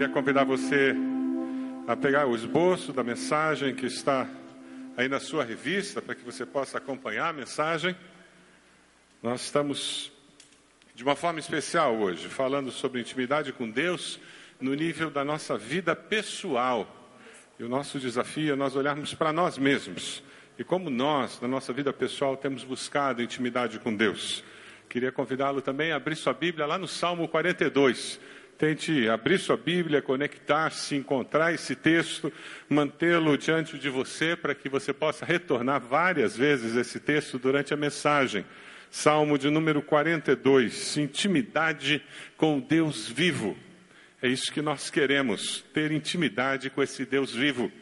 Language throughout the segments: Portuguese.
Queria convidar você a pegar o esboço da mensagem que está aí na sua revista, para que você possa acompanhar a mensagem. Nós estamos, de uma forma especial hoje, falando sobre intimidade com Deus no nível da nossa vida pessoal. E o nosso desafio é nós olharmos para nós mesmos e como nós, na nossa vida pessoal, temos buscado intimidade com Deus. Queria convidá-lo também a abrir sua Bíblia lá no Salmo 42. Tente abrir sua Bíblia, conectar-se, encontrar esse texto, mantê-lo diante de você para que você possa retornar várias vezes esse texto durante a mensagem. Salmo de número 42, intimidade com Deus vivo. É isso que nós queremos, ter intimidade com esse Deus vivo.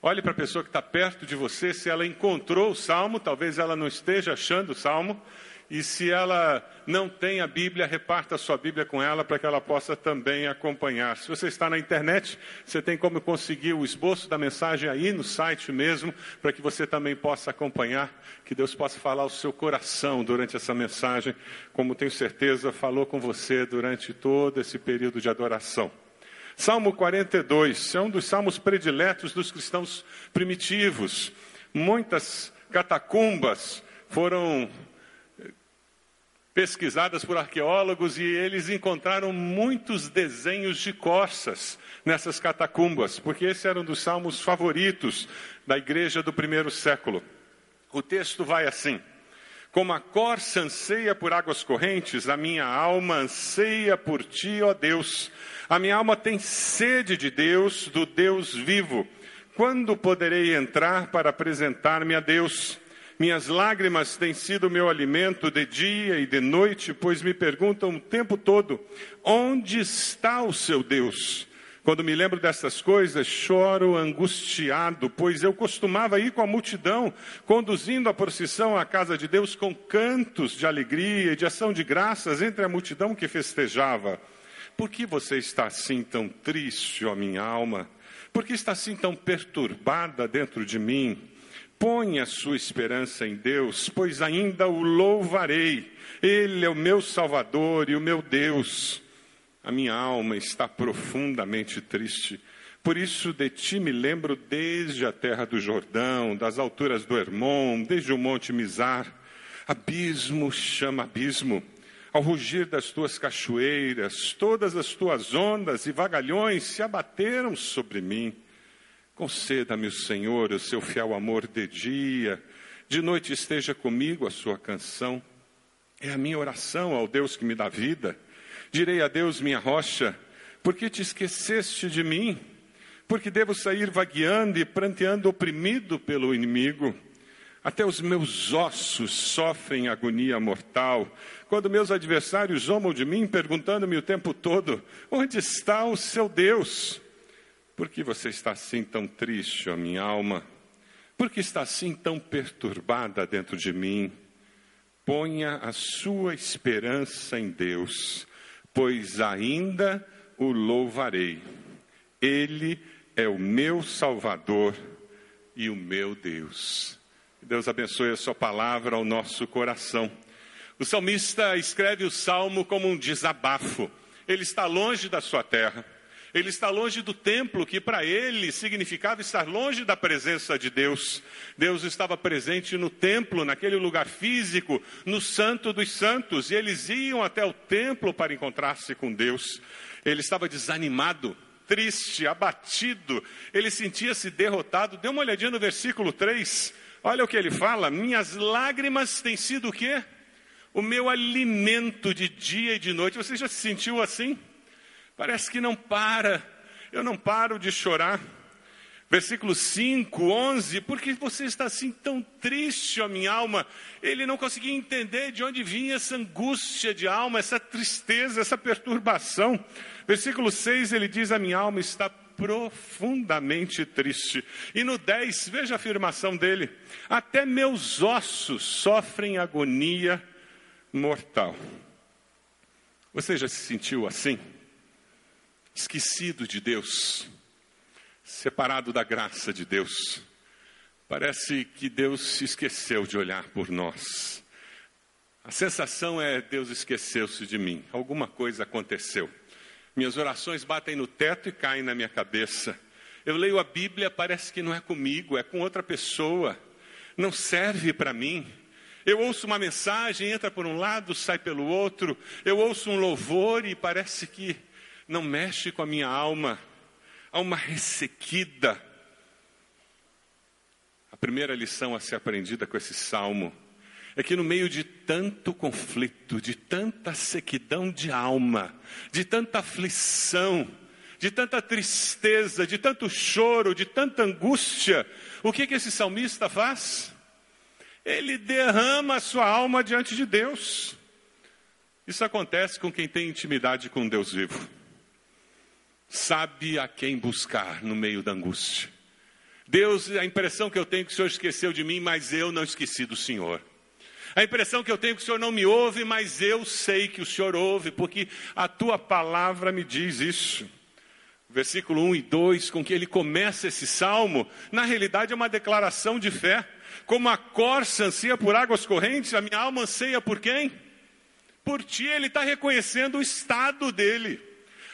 Olhe para a pessoa que está perto de você, se ela encontrou o salmo, talvez ela não esteja achando o salmo, e se ela não tem a Bíblia, reparta a sua Bíblia com ela para que ela possa também acompanhar. Se você está na internet, você tem como conseguir o esboço da mensagem aí no site mesmo, para que você também possa acompanhar, que Deus possa falar ao seu coração durante essa mensagem, como tenho certeza falou com você durante todo esse período de adoração. Salmo 42 é um dos salmos prediletos dos cristãos primitivos. Muitas catacumbas foram pesquisadas por arqueólogos e eles encontraram muitos desenhos de corças nessas catacumbas, porque esse era um dos salmos favoritos da igreja do primeiro século. O texto vai assim: Como a corça anseia por águas correntes, a minha alma anseia por ti, ó Deus. A minha alma tem sede de Deus, do Deus vivo. Quando poderei entrar para apresentar-me a Deus? Minhas lágrimas têm sido meu alimento de dia e de noite, pois me perguntam o tempo todo: onde está o seu Deus? Quando me lembro dessas coisas, choro angustiado, pois eu costumava ir com a multidão, conduzindo a procissão à casa de Deus com cantos de alegria e de ação de graças entre a multidão que festejava. Por que você está assim tão triste, ó minha alma? Por que está assim tão perturbada dentro de mim? Põe a sua esperança em Deus, pois ainda o louvarei. Ele é o meu Salvador e o meu Deus. A minha alma está profundamente triste. Por isso de ti me lembro desde a terra do Jordão, das alturas do Hermon, desde o monte Mizar. Abismo chama abismo. Ao rugir das tuas cachoeiras, todas as tuas ondas e vagalhões se abateram sobre mim. Conceda-me o Senhor o seu fiel amor de dia, de noite esteja comigo a sua canção. É a minha oração ao Deus que me dá vida. Direi a Deus, minha rocha, por que te esqueceste de mim? Porque devo sair vagueando e pranteando oprimido pelo inimigo. Até os meus ossos sofrem agonia mortal. Quando meus adversários zombam de mim, perguntando-me o tempo todo: onde está o seu Deus? Por que você está assim tão triste, ó minha alma? Por que está assim tão perturbada dentro de mim? Ponha a sua esperança em Deus, pois ainda o louvarei. Ele é o meu Salvador e o meu Deus. Deus abençoe a sua palavra ao nosso coração. O salmista escreve o salmo como um desabafo. Ele está longe da sua terra. Ele está longe do templo, que para ele significava estar longe da presença de Deus. Deus estava presente no templo, naquele lugar físico, no Santo dos Santos, e eles iam até o templo para encontrar-se com Deus. Ele estava desanimado, triste, abatido, ele sentia-se derrotado. Dê uma olhadinha no versículo 3. Olha o que ele fala: Minhas lágrimas têm sido o quê? O meu alimento de dia e de noite. Você já se sentiu assim? Parece que não para, eu não paro de chorar. Versículo 5, 11, por que você está assim tão triste, ó minha alma? Ele não conseguia entender de onde vinha essa angústia de alma, essa tristeza, essa perturbação. Versículo 6, ele diz: A minha alma está profundamente triste. E no 10, veja a afirmação dele: Até meus ossos sofrem agonia mortal. Você já se sentiu assim? Esquecido de Deus, separado da graça de Deus. Parece que Deus se esqueceu de olhar por nós. A sensação é: Deus esqueceu-se de mim, alguma coisa aconteceu. Minhas orações batem no teto e caem na minha cabeça. Eu leio a Bíblia, parece que não é comigo, é com outra pessoa. Não serve para mim. Eu ouço uma mensagem, entra por um lado, sai pelo outro. Eu ouço um louvor e parece que não mexe com a minha alma. Há uma ressequida. A primeira lição a ser aprendida com esse salmo é que no meio de tanto conflito, de tanta sequidão de alma, de tanta aflição, de tanta tristeza, de tanto choro, de tanta angústia, o que, que esse salmista faz? Ele derrama a sua alma diante de Deus. Isso acontece com quem tem intimidade com Deus vivo. Sabe a quem buscar no meio da angústia. Deus, a impressão que eu tenho é que o Senhor esqueceu de mim, mas eu não esqueci do Senhor. A impressão que eu tenho é que o Senhor não me ouve, mas eu sei que o Senhor ouve, porque a tua palavra me diz isso. Versículo 1 e 2, com que ele começa esse salmo, na realidade é uma declaração de fé. Como a corça ansia por águas correntes, a minha alma anseia por quem? Por ti, ele está reconhecendo o estado dele.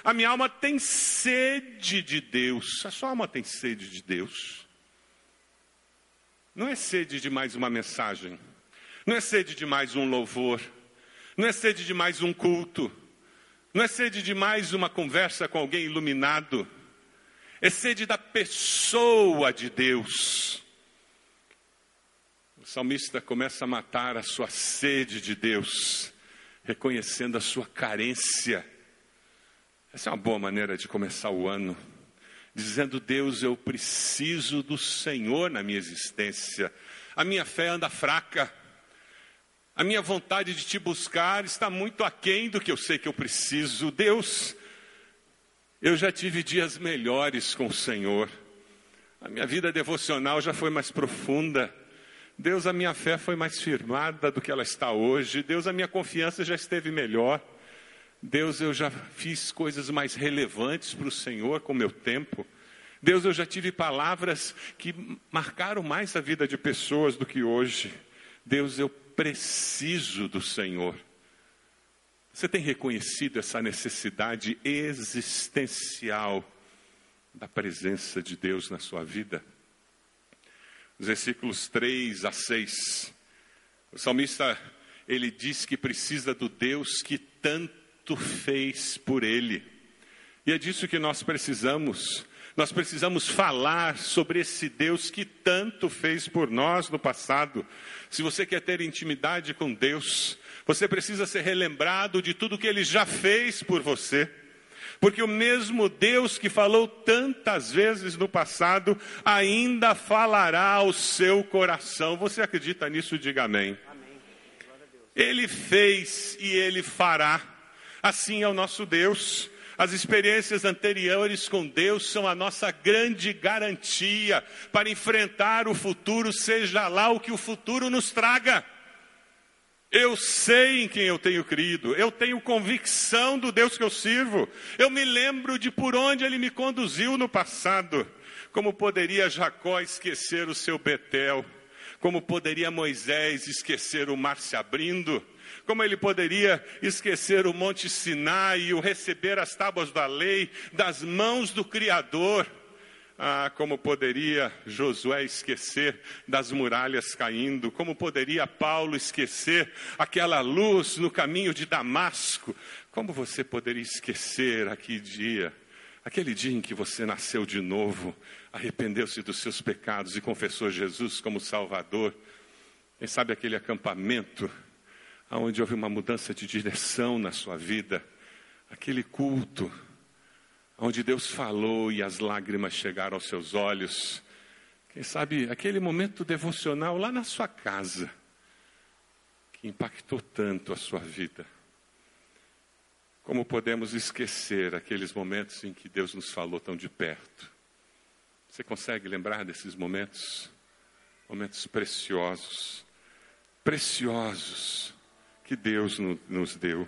A minha alma tem sede de Deus. A sua alma tem sede de Deus. Não é sede de mais uma mensagem. Não é sede de mais um louvor, não é sede de mais um culto, não é sede de mais uma conversa com alguém iluminado, é sede da pessoa de Deus. O salmista começa a matar a sua sede de Deus, reconhecendo a sua carência. Essa é uma boa maneira de começar o ano, dizendo: Deus, eu preciso do Senhor na minha existência. A minha fé anda fraca, a minha vontade de te buscar está muito aquém do que eu sei que eu preciso. Deus, eu já tive dias melhores com o Senhor. A minha vida devocional já foi mais profunda. Deus, a minha fé foi mais firmada do que ela está hoje. Deus, a minha confiança já esteve melhor. Deus, eu já fiz coisas mais relevantes para o Senhor com meu tempo. Deus, eu já tive palavras que marcaram mais a vida de pessoas do que hoje. Deus, eu preciso do Senhor. Você tem reconhecido essa necessidade existencial da presença de Deus na sua vida? Os versículos 3 a 6. O salmista, ele diz que precisa do Deus que tanto fez por ele. E é disso que nós precisamos. Nós precisamos falar sobre esse Deus que tanto fez por nós no passado. Se você quer ter intimidade com Deus, você precisa ser relembrado de tudo que ele já fez por você. Porque o mesmo Deus que falou tantas vezes no passado, ainda falará ao seu coração. Você acredita nisso? Diga amém. amém. Ele fez e ele fará. Assim é o nosso Deus. As experiências anteriores com Deus são a nossa grande garantia para enfrentar o futuro, seja lá o que o futuro nos traga. Eu sei em quem eu tenho crido, eu tenho convicção do Deus que eu sirvo, eu me lembro de por onde ele me conduziu no passado. Como poderia Jacó esquecer o seu Betel? Como poderia Moisés esquecer o mar se abrindo? Como ele poderia esquecer o Monte Sinai e o receber as tábuas da lei das mãos do Criador? Ah, como poderia Josué esquecer das muralhas caindo? Como poderia Paulo esquecer aquela luz no caminho de Damasco? Como você poderia esquecer aquele dia, aquele dia em que você nasceu de novo, arrependeu-se dos seus pecados e confessou Jesus como Salvador? Quem sabe aquele acampamento onde houve uma mudança de direção na sua vida, aquele culto, onde Deus falou e as lágrimas chegaram aos seus olhos, quem sabe aquele momento devocional lá na sua casa, que impactou tanto a sua vida. Como podemos esquecer aqueles momentos em que Deus nos falou tão de perto? Você consegue lembrar desses momentos? Momentos preciosos, preciosos que Deus nos deu.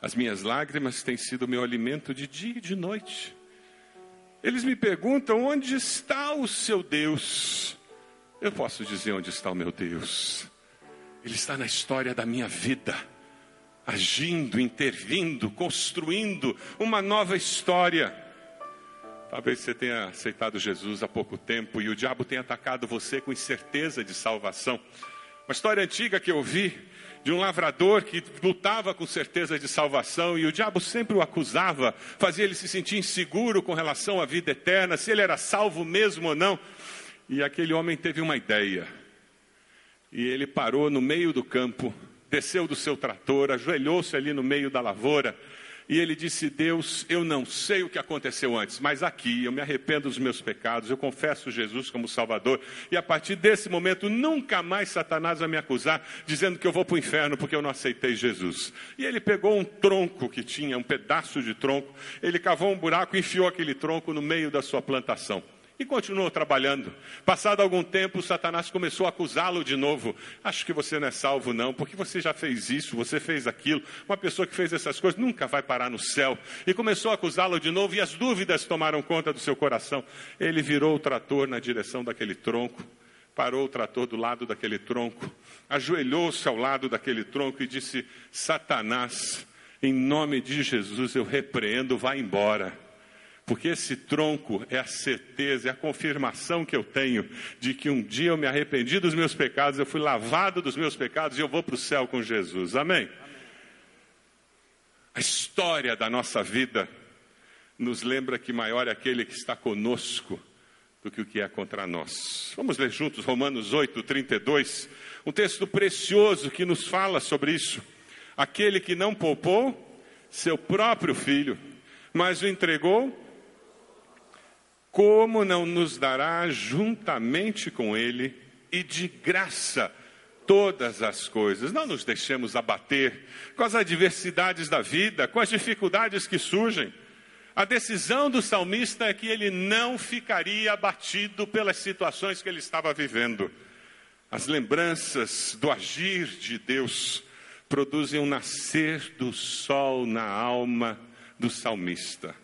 As minhas lágrimas têm sido meu alimento de dia e de noite. Eles me perguntam onde está o seu Deus. Eu posso dizer onde está o meu Deus. Ele está na história da minha vida. agindo, intervindo, construindo uma nova história. Talvez você tenha aceitado Jesus há pouco tempo e o diabo tenha atacado você com incerteza de salvação. Uma história antiga que eu vi de um lavrador que lutava com certeza de salvação e o diabo sempre o acusava, fazia ele se sentir inseguro com relação à vida eterna, se ele era salvo mesmo ou não. E aquele homem teve uma ideia. E ele parou no meio do campo, desceu do seu trator, ajoelhou-se ali no meio da lavoura e ele disse: Deus, eu não sei o que aconteceu antes, mas aqui eu me arrependo dos meus pecados, eu confesso Jesus como Salvador, e a partir desse momento nunca mais Satanás vai me acusar dizendo que eu vou para o inferno porque eu não aceitei Jesus. E ele pegou um tronco que tinha, um pedaço de tronco, ele cavou um buraco e enfiou aquele tronco no meio da sua plantação. E continuou trabalhando. Passado algum tempo, Satanás começou a acusá-lo de novo. Acho que você não é salvo, não, porque você já fez isso, você fez aquilo. Uma pessoa que fez essas coisas nunca vai parar no céu. E começou a acusá-lo de novo, e as dúvidas tomaram conta do seu coração. Ele virou o trator na direção daquele tronco, parou o trator do lado daquele tronco, ajoelhou-se ao lado daquele tronco e disse: Satanás, em nome de Jesus eu repreendo, vá embora. Porque esse tronco é a certeza, é a confirmação que eu tenho de que um dia eu me arrependi dos meus pecados, eu fui lavado dos meus pecados e eu vou para o céu com Jesus. Amém? A história da nossa vida nos lembra que maior é aquele que está conosco do que o que é contra nós. Vamos ler juntos Romanos 8, 32, um texto precioso que nos fala sobre isso. Aquele que não poupou seu próprio filho, mas o entregou como não nos dará juntamente com Ele e de graça todas as coisas? Não nos deixemos abater com as adversidades da vida, com as dificuldades que surgem. A decisão do salmista é que ele não ficaria abatido pelas situações que ele estava vivendo. As lembranças do agir de Deus produzem um nascer do sol na alma do salmista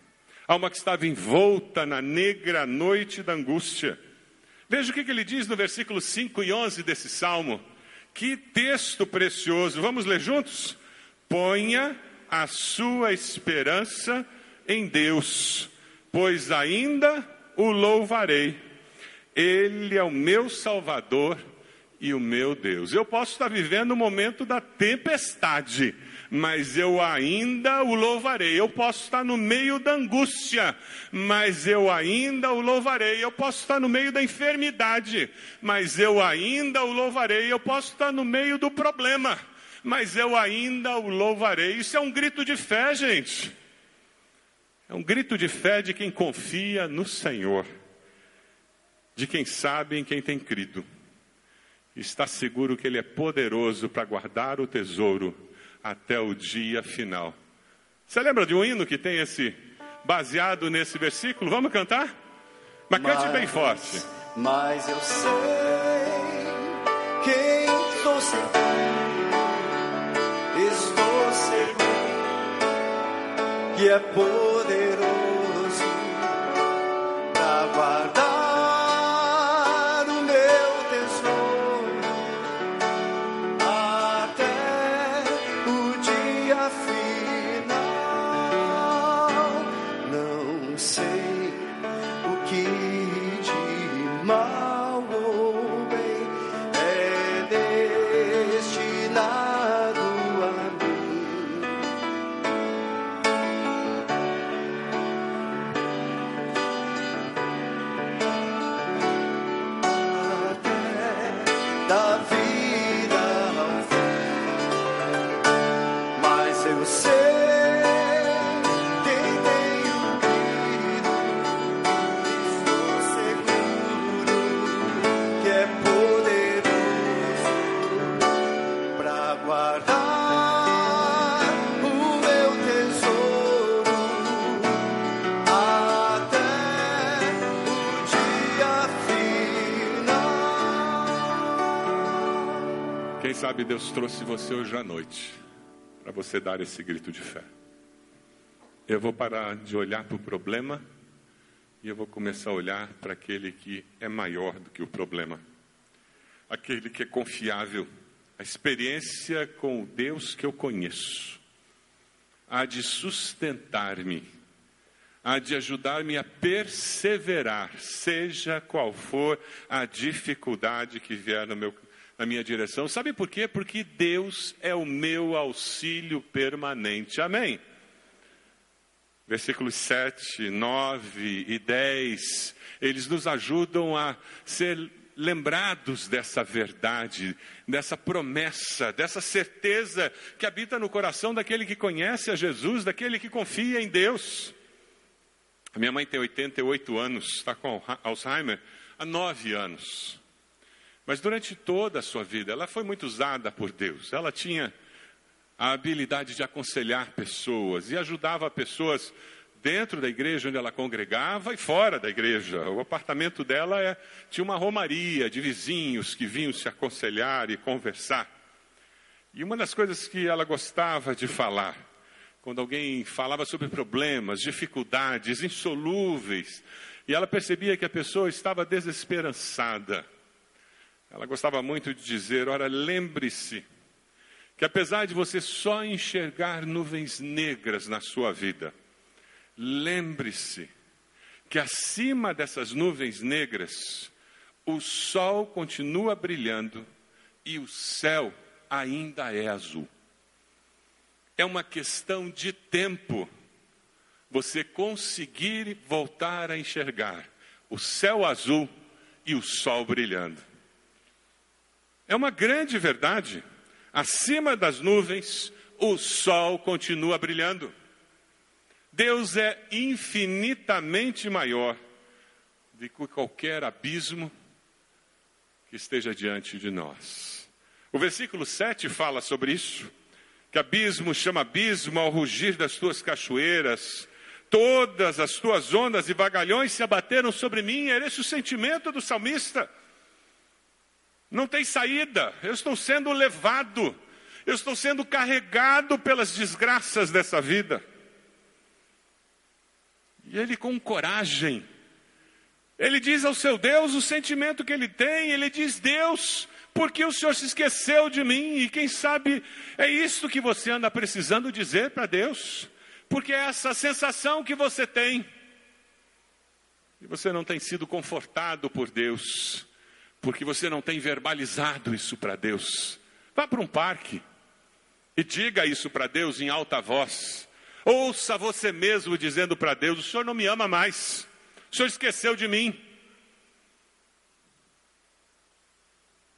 alma que estava envolta na negra noite da angústia. Veja o que, ele diz no versículo 5 e 11 desse salmo. Que texto precioso. Vamos ler juntos? Ponha a sua esperança em Deus, pois ainda o louvarei. Ele é o meu Salvador e o meu Deus. Eu posso estar vivendo o momento da tempestade, mas eu ainda o louvarei. Eu posso estar no meio da angústia, mas eu ainda o louvarei. Eu posso estar no meio da enfermidade, mas eu ainda o louvarei. Eu posso estar no meio do problema, mas eu ainda o louvarei. Isso é um grito de fé, gente. É um grito de fé de quem confia no Senhor, de quem sabe em quem tem crido. Está seguro que Ele é poderoso para guardar o tesouro até o dia final. Você lembra de um hino que tem esse baseado nesse versículo? Vamos cantar? Mas, mas cante bem forte. Mas eu sei quem estou seguro, estou seguro que é poderoso sabe, Deus trouxe você hoje à noite para você dar esse grito de fé. Eu vou parar de olhar para o problema e eu vou começar a olhar para aquele que é maior do que o problema, aquele que é confiável, a experiência com o Deus que eu conheço, há de sustentar-me, há de ajudar-me a perseverar, seja qual for a dificuldade que vier no meu, na minha direção. Sabe por quê? Porque Deus é o meu auxílio permanente. Amém? Versículos 7, 9 e 10, eles nos ajudam a ser lembrados dessa verdade, dessa promessa, dessa certeza que habita no coração daquele que conhece a Jesus, daquele que confia em Deus. A minha mãe tem 88 anos, está com Alzheimer há nove anos. Mas durante toda a sua vida, ela foi muito usada por Deus. Ela tinha a habilidade de aconselhar pessoas e ajudava pessoas dentro da igreja onde ela congregava e fora da igreja. O apartamento dela é, tinha uma romaria de vizinhos que vinham se aconselhar e conversar. E uma das coisas que ela gostava de falar, quando alguém falava sobre problemas, dificuldades insolúveis, e ela percebia que a pessoa estava desesperançada, ela gostava muito de dizer: Ora, lembre-se que apesar de você só enxergar nuvens negras na sua vida, Lembre-se que acima dessas nuvens negras, o sol continua brilhando e o céu ainda é azul. É uma questão de tempo você conseguir voltar a enxergar o céu azul e o sol brilhando. É uma grande verdade. Acima das nuvens, o sol continua brilhando. Deus é infinitamente maior do que qualquer abismo que esteja diante de nós. O versículo 7 fala sobre isso, que abismo chama abismo ao rugir das tuas cachoeiras, todas as tuas ondas e vagalhões se abateram sobre mim, era esse o sentimento do salmista. Não tem saída, eu estou sendo levado, eu estou sendo carregado pelas desgraças dessa vida. E ele, com coragem, ele diz ao seu Deus o sentimento que ele tem, ele diz: Deus, porque o Senhor se esqueceu de mim? E quem sabe é isso que você anda precisando dizer para Deus, porque é essa sensação que você tem. E você não tem sido confortado por Deus, porque você não tem verbalizado isso para Deus. Vá para um parque e diga isso para Deus em alta voz. Ouça você mesmo dizendo para Deus: O Senhor não me ama mais, o Senhor esqueceu de mim.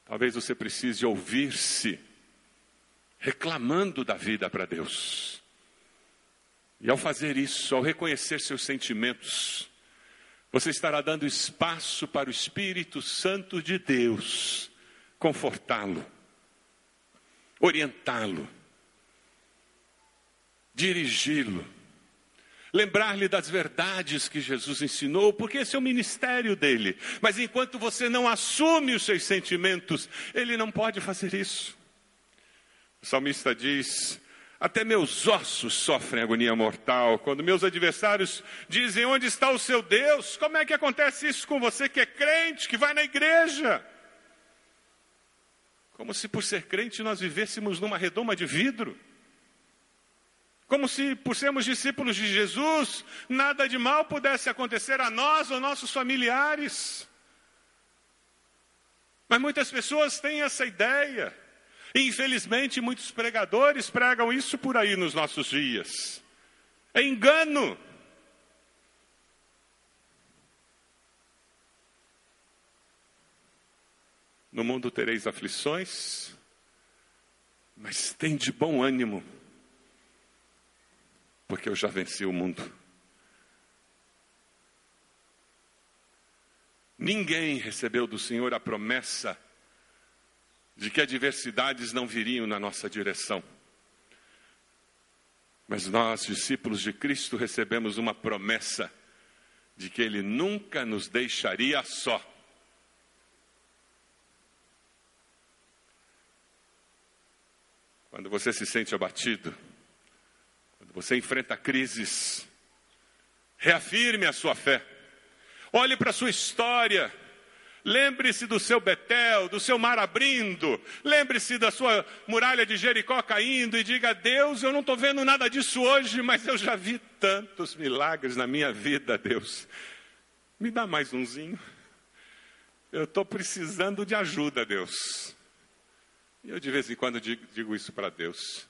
Talvez você precise ouvir-se reclamando da vida para Deus. E ao fazer isso, ao reconhecer seus sentimentos, você estará dando espaço para o Espírito Santo de Deus confortá-lo, orientá-lo dirigi-lo, lembrar-lhe das verdades que Jesus ensinou, porque esse é o ministério dele. Mas enquanto você não assume os seus sentimentos, ele não pode fazer isso. O salmista diz: Até meus ossos sofrem agonia mortal. Quando meus adversários dizem: Onde está o seu Deus? Como é que acontece isso com você que é crente, que vai na igreja? Como se por ser crente nós vivêssemos numa redoma de vidro. Como se, por sermos discípulos de Jesus, nada de mal pudesse acontecer a nós ou nossos familiares. Mas muitas pessoas têm essa ideia. Infelizmente, muitos pregadores pregam isso por aí nos nossos dias. É engano. No mundo tereis aflições, mas tem de bom ânimo porque eu já venci o mundo. Ninguém recebeu do Senhor a promessa de que adversidades não viriam na nossa direção. Mas nós, discípulos de Cristo, recebemos uma promessa de que Ele nunca nos deixaria só. Quando você se sente abatido, você enfrenta crises. Reafirme a sua fé. Olhe para a sua história. Lembre-se do seu Betel, do seu mar abrindo. Lembre-se da sua muralha de Jericó caindo e diga: Deus, eu não estou vendo nada disso hoje, mas eu já vi tantos milagres na minha vida, Deus. Me dá mais umzinho. Eu estou precisando de ajuda, Deus. E eu de vez em quando digo, digo isso para Deus.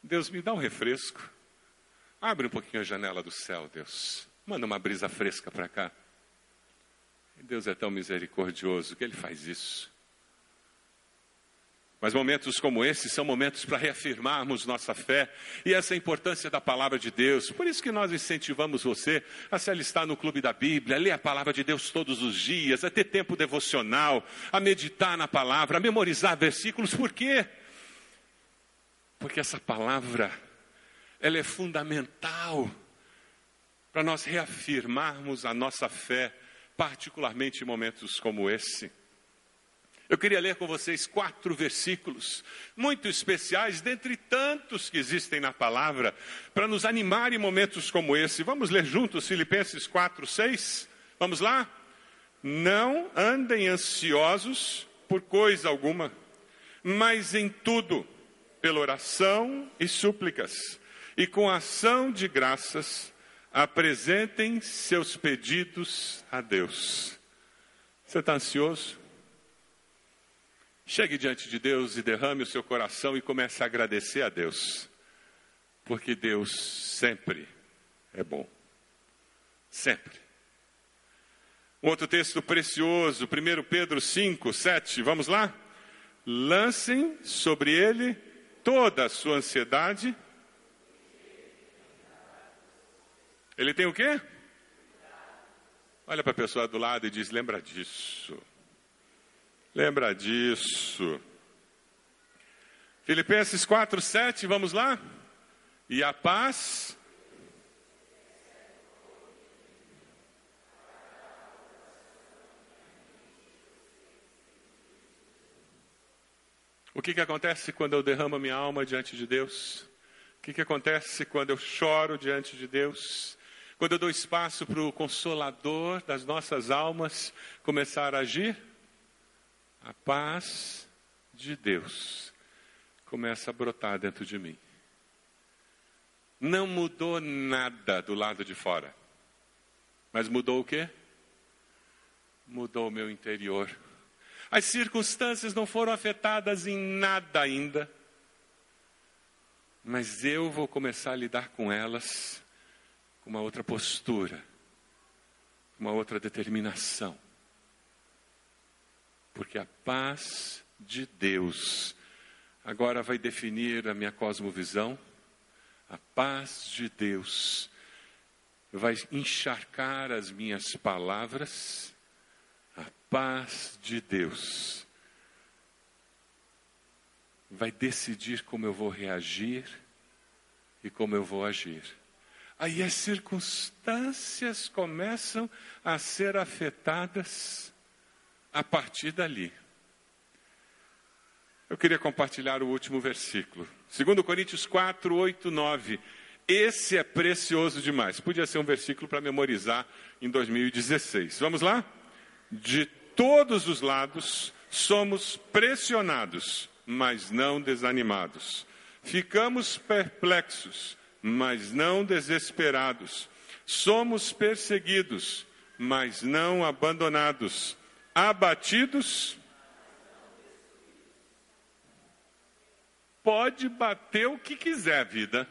Deus, me dá um refresco. Abre um pouquinho a janela do céu, Deus. Manda uma brisa fresca para cá. Deus é tão misericordioso que Ele faz isso. Mas momentos como esses são momentos para reafirmarmos nossa fé e essa importância da palavra de Deus. Por isso que nós incentivamos você a se alistar no clube da Bíblia, a ler a palavra de Deus todos os dias, a ter tempo devocional, a meditar na palavra, a memorizar versículos. Por quê? Porque essa palavra, ela é fundamental para nós reafirmarmos a nossa fé particularmente em momentos como esse. Eu queria ler com vocês quatro versículos muito especiais, dentre tantos que existem na palavra, para nos animar em momentos como esse. Vamos ler juntos Filipenses 4, 6? Vamos lá? Não andem ansiosos por coisa alguma, mas em tudo, pela oração e súplicas, e com ação de graças, Apresentem seus pedidos a Deus. Você está ansioso? Chegue diante de Deus e derrame o seu coração e comece a agradecer a Deus. Porque Deus sempre é bom. Sempre. Um outro texto precioso, 1 Pedro 5, 7. Vamos lá? Lancem sobre ele toda a sua ansiedade Ele tem o quê? Olha para a pessoa do lado e diz: lembra disso. Lembra disso. Filipenses 4, 7, vamos lá? E a paz. O que, que acontece quando eu derramo minha alma diante de Deus? O que, que acontece quando eu choro diante de Deus? Quando eu dou espaço para o consolador das nossas almas começar a agir, a paz de Deus começa a brotar dentro de mim. Não mudou nada do lado de fora, mas mudou o quê? Mudou o meu interior. As circunstâncias não foram afetadas em nada ainda, mas eu vou começar a lidar com elas uma outra postura, uma outra determinação. Porque a paz de Deus agora vai definir a minha cosmovisão, a paz de Deus vai encharcar as minhas palavras, a paz de Deus vai decidir como eu vou reagir e como eu vou agir. Aí as circunstâncias começam a ser afetadas a partir dali. Eu queria compartilhar o último versículo. 2 Coríntios 4, 8, 9. Esse é precioso demais. Podia ser um versículo para memorizar em 2016. Vamos lá? De todos os lados somos pressionados, mas não desanimados. Ficamos perplexos mas não desesperados. Somos perseguidos, mas não abandonados. Abatidos. Pode bater o que quiser, vida,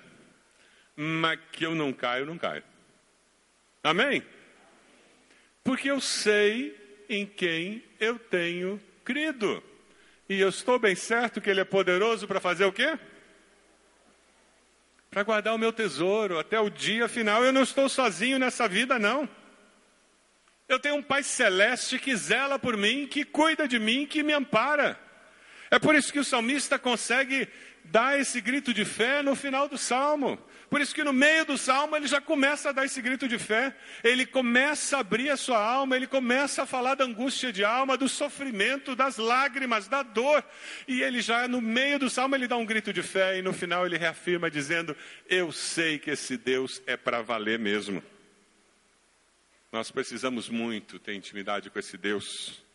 mas que eu não caio, não caio. Amém? Porque eu sei em quem eu tenho crido. E eu estou bem certo que Ele é poderoso para fazer o quê? Para guardar o meu tesouro até o dia final. Eu não estou sozinho nessa vida, não. Eu tenho um Pai celeste que zela por mim, que cuida de mim, que me ampara. É por isso que o salmista consegue dar esse grito de fé no final do salmo. Por isso que no meio do salmo ele já começa a dar esse grito de fé, ele começa a abrir a sua alma, ele começa a falar da angústia de alma, do sofrimento, das lágrimas, da dor. E ele já no meio do salmo ele dá um grito de fé e no final ele reafirma dizendo: "Eu sei que esse Deus é para valer mesmo". Nós precisamos muito ter intimidade com esse Deus.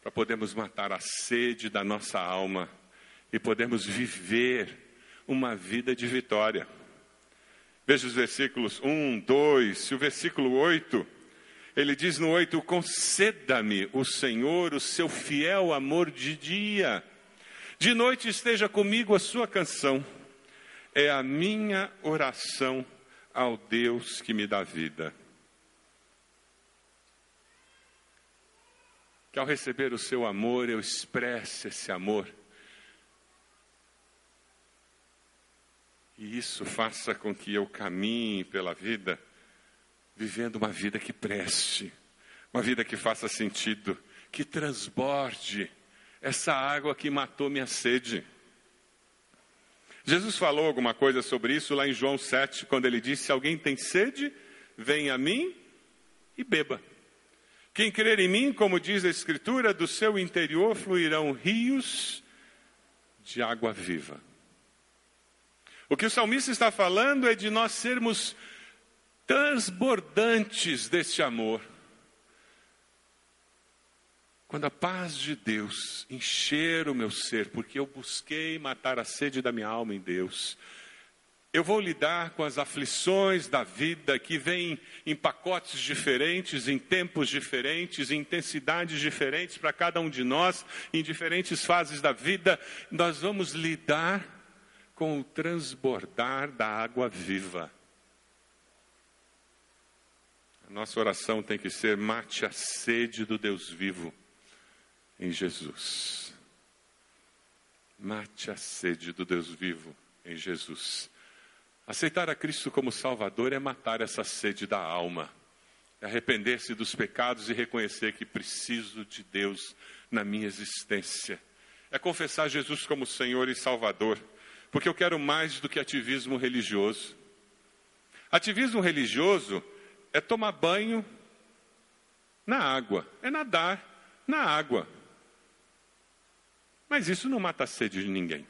para podermos matar a sede da nossa alma e podermos viver uma vida de vitória. Veja os versículos 1, 2 e o versículo 8. Ele diz no 8: Conceda-me o Senhor o seu fiel amor de dia, de noite esteja comigo a sua canção. É a minha oração ao Deus que me dá vida. Que ao receber o seu amor eu expresse esse amor. E isso faça com que eu caminhe pela vida vivendo uma vida que preste, uma vida que faça sentido, que transborde essa água que matou minha sede. Jesus falou alguma coisa sobre isso lá em João 7, quando ele disse: Se alguém tem sede, venha a mim e beba. Quem crer em mim, como diz a Escritura, do seu interior fluirão rios de água viva. O que o salmista está falando é de nós sermos transbordantes deste amor. Quando a paz de Deus encher o meu ser, porque eu busquei matar a sede da minha alma em Deus, eu vou lidar com as aflições da vida que vêm em pacotes diferentes, em tempos diferentes, em intensidades diferentes para cada um de nós, em diferentes fases da vida. Nós vamos lidar com o transbordar da água viva. A nossa oração tem que ser: mate a sede do Deus vivo em Jesus. Mate a sede do Deus vivo em Jesus. Aceitar a Cristo como Salvador é matar essa sede da alma, é arrepender-se dos pecados e reconhecer que preciso de Deus na minha existência. É confessar Jesus como Senhor e Salvador, porque eu quero mais do que ativismo religioso. Ativismo religioso é tomar banho na água, é nadar na água. Mas isso não mata a sede de ninguém.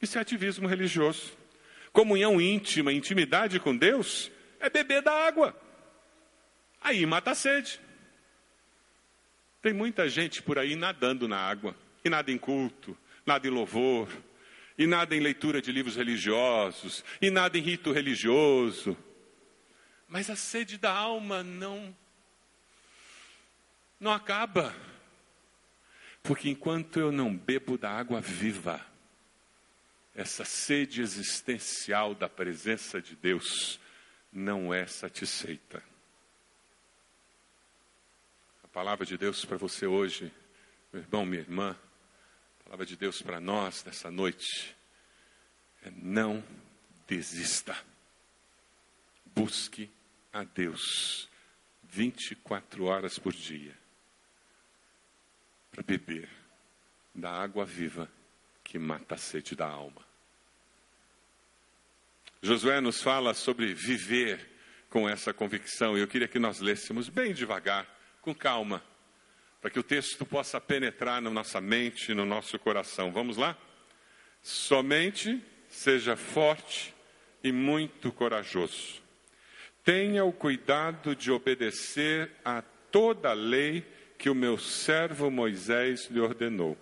Isso é ativismo religioso. Comunhão íntima, intimidade com Deus, é beber da água. Aí mata a sede. Tem muita gente por aí nadando na água, e nada em culto, nada em louvor, e nada em leitura de livros religiosos, e nada em rito religioso. Mas a sede da alma não não acaba. Porque enquanto eu não bebo da água viva, essa sede existencial da presença de Deus não é satisfeita. A palavra de Deus para você hoje, meu irmão, minha irmã, palavra de Deus para nós nessa noite é não desista. Busque a Deus 24 horas por dia para beber da água viva que mata a sede da alma. Josué nos fala sobre viver com essa convicção, e eu queria que nós lêssemos bem devagar, com calma, para que o texto possa penetrar na nossa mente, no nosso coração. Vamos lá? Somente seja forte e muito corajoso Tenha o cuidado de obedecer a toda a lei que o meu servo Moisés lhe ordenou.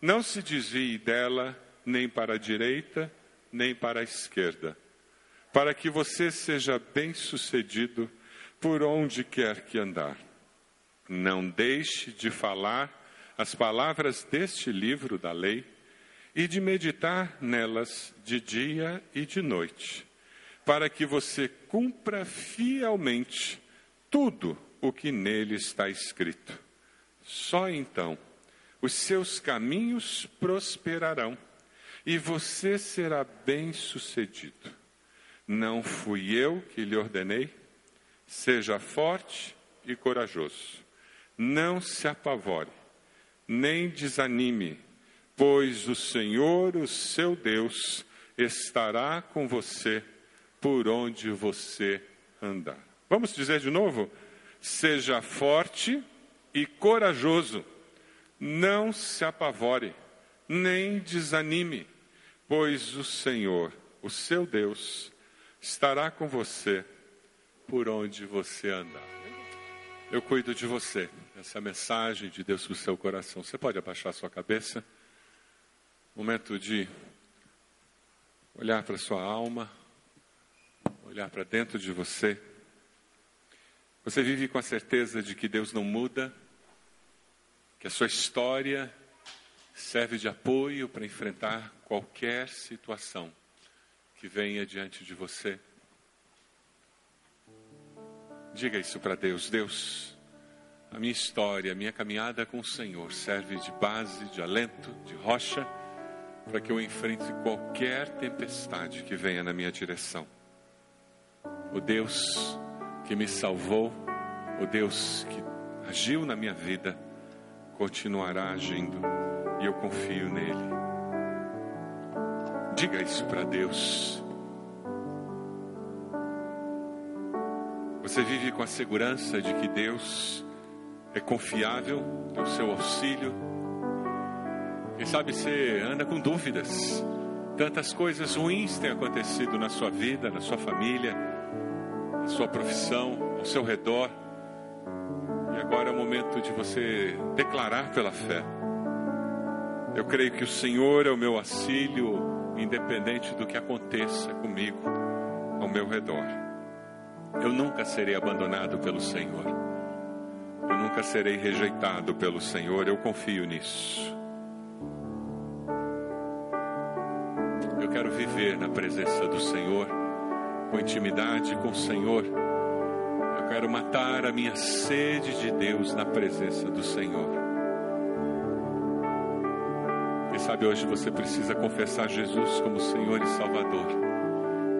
Não se desvie dela nem para a direita, nem para a esquerda, para que você seja bem-sucedido por onde quer que andar. Não deixe de falar as palavras deste livro da lei e de meditar nelas de dia e de noite para que você cumpra fielmente tudo o que nele está escrito. Só então os seus caminhos prosperarão e você será bem-sucedido. Não fui eu que lhe ordenei? Seja forte e corajoso. Não se apavore, nem desanime, pois o Senhor, o seu Deus, estará com você por onde você andar. Vamos dizer de novo? Seja forte e corajoso. Não se apavore, nem desanime, pois o Senhor, o seu Deus, estará com você por onde você andar. Eu cuido de você. Essa mensagem de Deus para o seu coração. Você pode abaixar sua cabeça. Momento de olhar para sua alma, olhar para dentro de você. Você vive com a certeza de que Deus não muda, que a sua história serve de apoio para enfrentar qualquer situação que venha diante de você. Diga isso para Deus. Deus, a minha história, a minha caminhada com o Senhor serve de base, de alento, de rocha, para que eu enfrente qualquer tempestade que venha na minha direção. O Deus que me salvou, o Deus que agiu na minha vida, continuará agindo e eu confio nele. Diga isso para Deus. Você vive com a segurança de que Deus é confiável, é o seu auxílio. Quem sabe você anda com dúvidas. Tantas coisas ruins têm acontecido na sua vida, na sua família, na sua profissão, ao seu redor. E agora é o momento de você declarar pela fé. Eu creio que o Senhor é o meu auxílio, independente do que aconteça comigo, ao meu redor. Eu nunca serei abandonado pelo Senhor. Nunca serei rejeitado pelo Senhor. Eu confio nisso. Eu quero viver na presença do Senhor, com intimidade com o Senhor. Eu quero matar a minha sede de Deus na presença do Senhor. Quem sabe hoje você precisa confessar Jesus como Senhor e Salvador.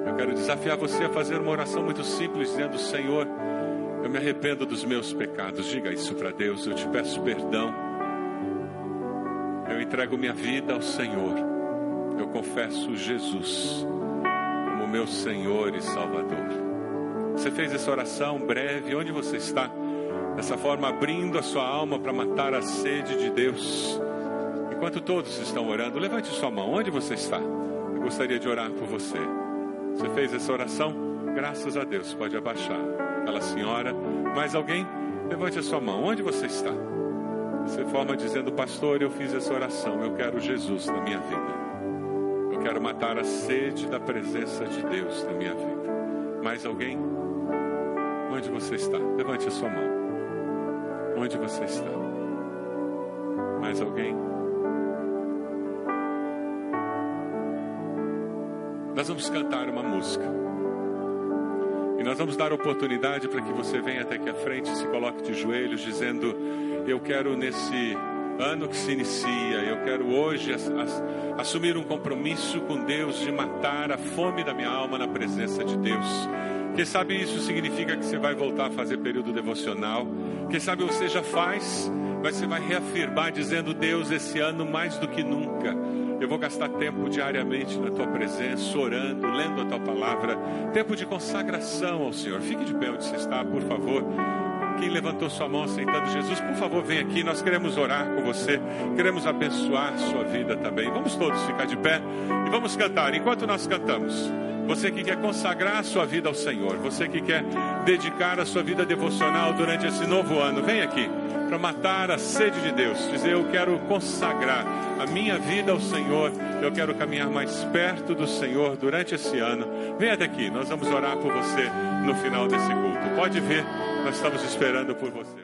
Eu quero desafiar você a fazer uma oração muito simples, dizendo: Senhor, eu me arrependo dos meus pecados. Diga isso para Deus. Eu te peço perdão. Eu entrego minha vida ao Senhor. Eu confesso Jesus como meu Senhor e Salvador. Você fez essa oração breve, onde você está? Dessa forma, abrindo a sua alma para matar a sede de Deus. Enquanto todos estão orando, levante sua mão. Onde você está? Eu gostaria de orar por você. Você fez essa oração? Graças a Deus, pode abaixar. Aquela senhora, mais alguém? Levante a sua mão. Onde você está? Você forma dizendo, pastor, eu fiz essa oração. Eu quero Jesus na minha vida. Eu quero matar a sede da presença de Deus na minha vida. Mais alguém? Onde você está? Levante a sua mão. Onde você está? Mais alguém? Nós vamos cantar uma música. Nós vamos dar oportunidade para que você venha até aqui à frente e se coloque de joelhos, dizendo: Eu quero nesse ano que se inicia, eu quero hoje assumir um compromisso com Deus de matar a fome da minha alma na presença de Deus. Quem sabe isso significa que você vai voltar a fazer período devocional. Quem sabe você já faz, mas você vai reafirmar dizendo: Deus, esse ano mais do que nunca eu vou gastar tempo diariamente na tua presença, orando, lendo a tua palavra. Tempo de consagração ao Senhor. Fique de pé onde você está, por favor. Quem levantou sua mão aceitando Jesus, por favor, vem aqui. Nós queremos orar com você, queremos abençoar sua vida também. Vamos todos ficar de pé e vamos cantar. Enquanto nós cantamos, você que quer consagrar a sua vida ao Senhor, você que quer dedicar a sua vida devocional durante esse novo ano, vem aqui para matar a sede de Deus. Dizer, eu quero consagrar a minha vida ao Senhor, eu quero caminhar mais perto do Senhor durante esse ano. Vem até aqui, nós vamos orar por você no final desse culto. Pode ver, nós estamos esperando por você.